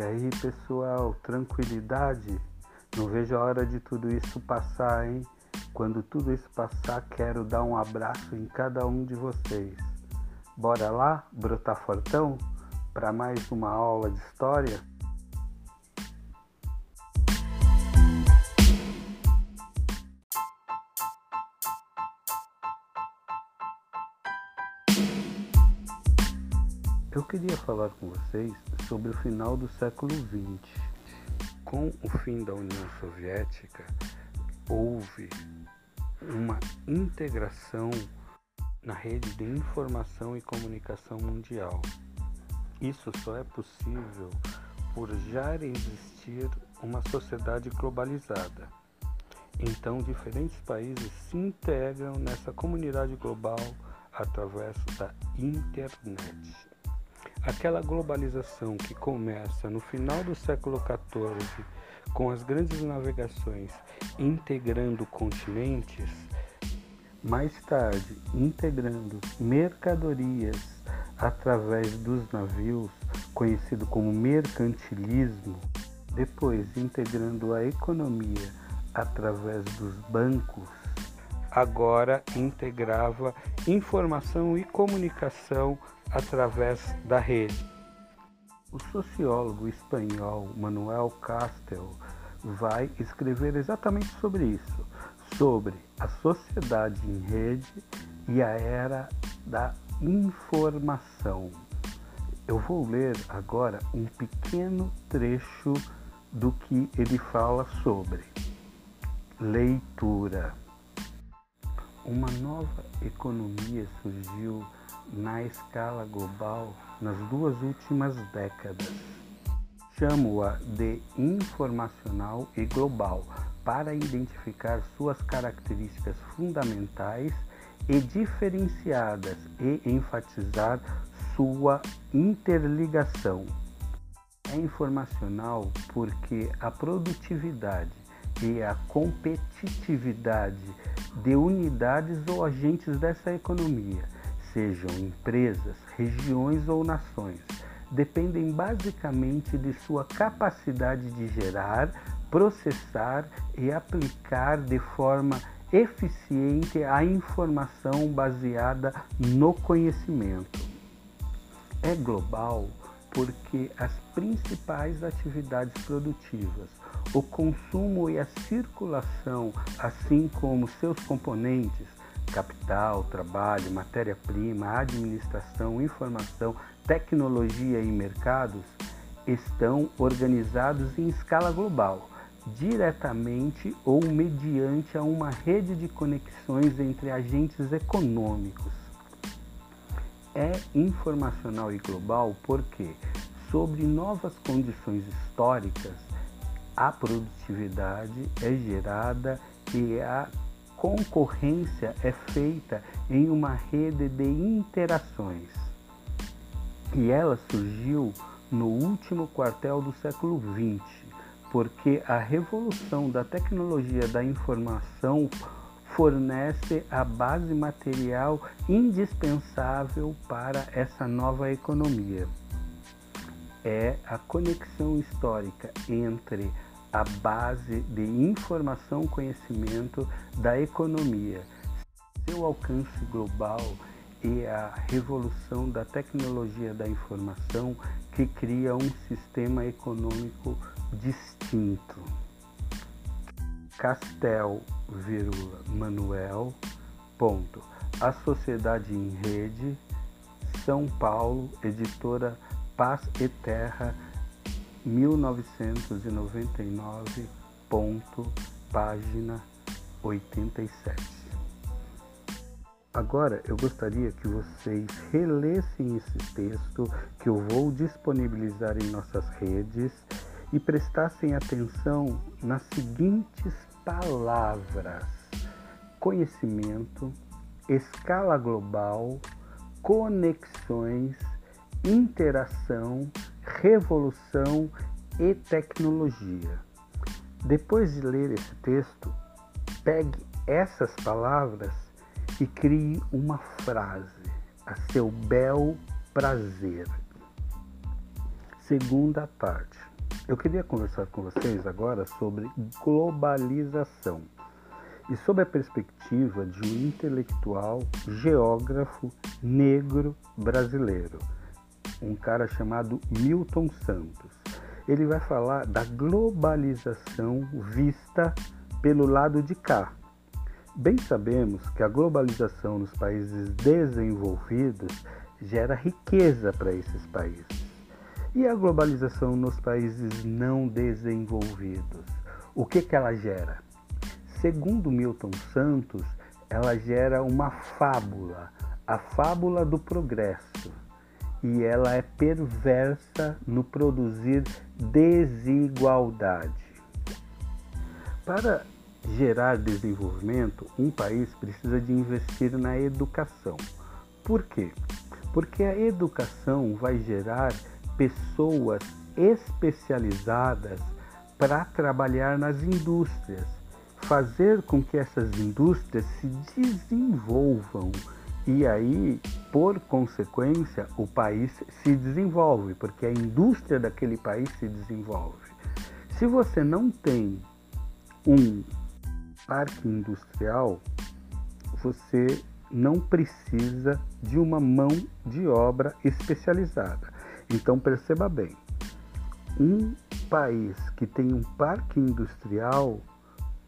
E aí, pessoal, tranquilidade? Não vejo a hora de tudo isso passar, hein? Quando tudo isso passar, quero dar um abraço em cada um de vocês. Bora lá, brotar fortão, para mais uma aula de história? Eu queria falar com vocês sobre o final do século XX. Com o fim da União Soviética, houve uma integração na rede de informação e comunicação mundial. Isso só é possível por já existir uma sociedade globalizada. Então, diferentes países se integram nessa comunidade global através da internet. Aquela globalização que começa no final do século XIV, com as grandes navegações integrando continentes, mais tarde integrando mercadorias através dos navios, conhecido como mercantilismo, depois integrando a economia através dos bancos, agora integrava informação e comunicação através da rede. O sociólogo espanhol Manuel Castel vai escrever exatamente sobre isso, sobre a sociedade em rede e a era da informação. Eu vou ler agora um pequeno trecho do que ele fala sobre leitura. Uma nova economia surgiu na escala global nas duas últimas décadas. Chamo-a de informacional e global para identificar suas características fundamentais e diferenciadas e enfatizar sua interligação. É informacional porque a produtividade e a competitividade de unidades ou agentes dessa economia sejam empresas, regiões ou nações, dependem basicamente de sua capacidade de gerar, processar e aplicar de forma eficiente a informação baseada no conhecimento. É global porque as principais atividades produtivas, o consumo e a circulação, assim como seus componentes, capital, trabalho, matéria-prima, administração, informação, tecnologia e mercados estão organizados em escala global, diretamente ou mediante a uma rede de conexões entre agentes econômicos. É informacional e global porque, sobre novas condições históricas, a produtividade é gerada e a concorrência é feita em uma rede de interações. E ela surgiu no último quartel do século XX, porque a revolução da tecnologia da informação fornece a base material indispensável para essa nova economia. É a conexão histórica entre a base de informação conhecimento da economia, seu alcance global e a revolução da tecnologia da informação que cria um sistema econômico distinto. Castel, Manuel, ponto. A Sociedade em Rede, São Paulo, editora Paz e Terra, 1999, ponto, página 87. Agora eu gostaria que vocês relessem esse texto que eu vou disponibilizar em nossas redes e prestassem atenção nas seguintes palavras: conhecimento, escala global, conexões, interação, revolução e tecnologia. Depois de ler esse texto, pegue essas palavras e crie uma frase a seu bel prazer. Segunda parte. Eu queria conversar com vocês agora sobre globalização e sob a perspectiva de um intelectual, geógrafo negro brasileiro, um cara chamado Milton Santos. Ele vai falar da globalização vista pelo lado de cá. Bem sabemos que a globalização nos países desenvolvidos gera riqueza para esses países. E a globalização nos países não desenvolvidos? O que, que ela gera? Segundo Milton Santos, ela gera uma fábula, a fábula do progresso. E ela é perversa no produzir desigualdade. Para gerar desenvolvimento, um país precisa de investir na educação. Por quê? Porque a educação vai gerar pessoas especializadas para trabalhar nas indústrias fazer com que essas indústrias se desenvolvam e aí, por consequência, o país se desenvolve, porque a indústria daquele país se desenvolve. Se você não tem um parque industrial, você não precisa de uma mão de obra especializada. Então perceba bem, um país que tem um parque industrial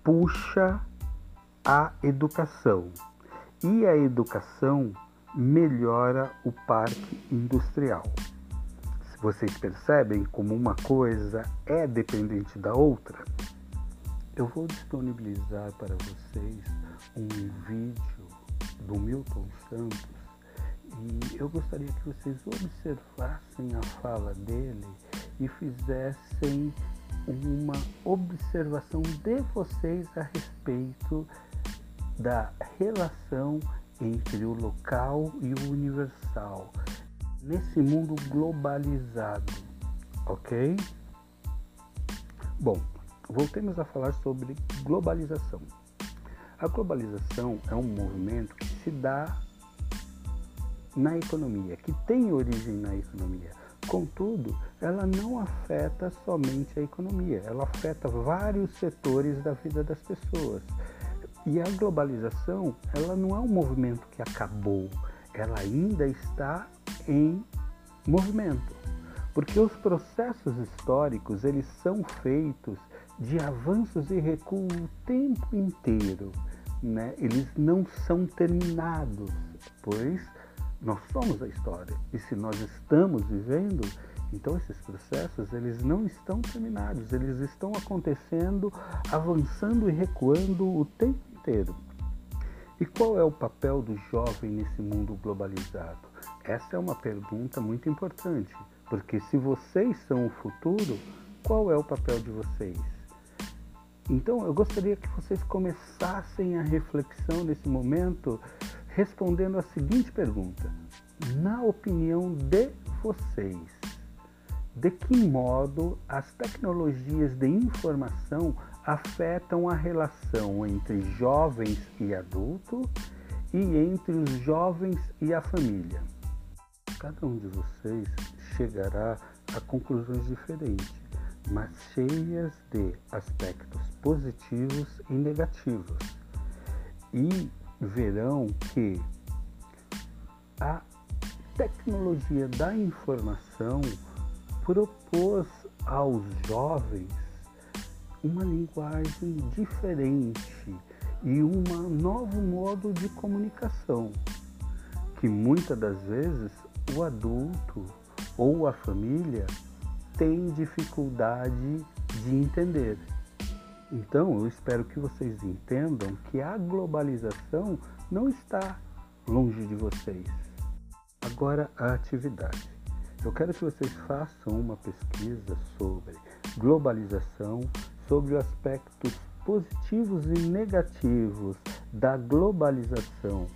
puxa a educação e a educação melhora o parque industrial. Se vocês percebem como uma coisa é dependente da outra, eu vou disponibilizar para vocês um vídeo do Milton Santos e eu gostaria que vocês observassem a fala dele e fizessem uma observação de vocês a respeito da relação entre o local e o universal nesse mundo globalizado, ok? Bom, voltemos a falar sobre globalização. A globalização é um movimento que se dá na economia, que tem origem na economia. Contudo, ela não afeta somente a economia, ela afeta vários setores da vida das pessoas. E a globalização, ela não é um movimento que acabou, ela ainda está em movimento. Porque os processos históricos, eles são feitos de avanços e recuo o tempo inteiro, né? Eles não são terminados, pois nós somos a história. E se nós estamos vivendo, então esses processos eles não estão terminados, eles estão acontecendo, avançando e recuando o tempo inteiro. E qual é o papel do jovem nesse mundo globalizado? Essa é uma pergunta muito importante, porque se vocês são o futuro, qual é o papel de vocês? Então eu gostaria que vocês começassem a reflexão nesse momento respondendo a seguinte pergunta: Na opinião de vocês, de que modo as tecnologias de informação afetam a relação entre jovens e adultos e entre os jovens e a família? Cada um de vocês chegará a conclusões diferentes, mas cheias de aspectos positivos e negativos. E verão que a tecnologia da informação propôs aos jovens uma linguagem diferente e um novo modo de comunicação, que muitas das vezes o adulto ou a família tem dificuldade de entender. Então, eu espero que vocês entendam que a globalização não está longe de vocês. Agora, a atividade. Eu quero que vocês façam uma pesquisa sobre globalização, sobre os aspectos positivos e negativos da globalização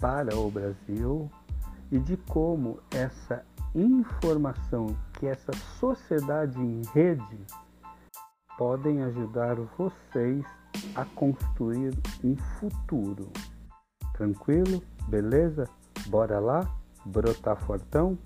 para o Brasil e de como essa informação que essa sociedade em rede podem ajudar vocês a construir um futuro. Tranquilo? Beleza? Bora lá? Brotar fortão?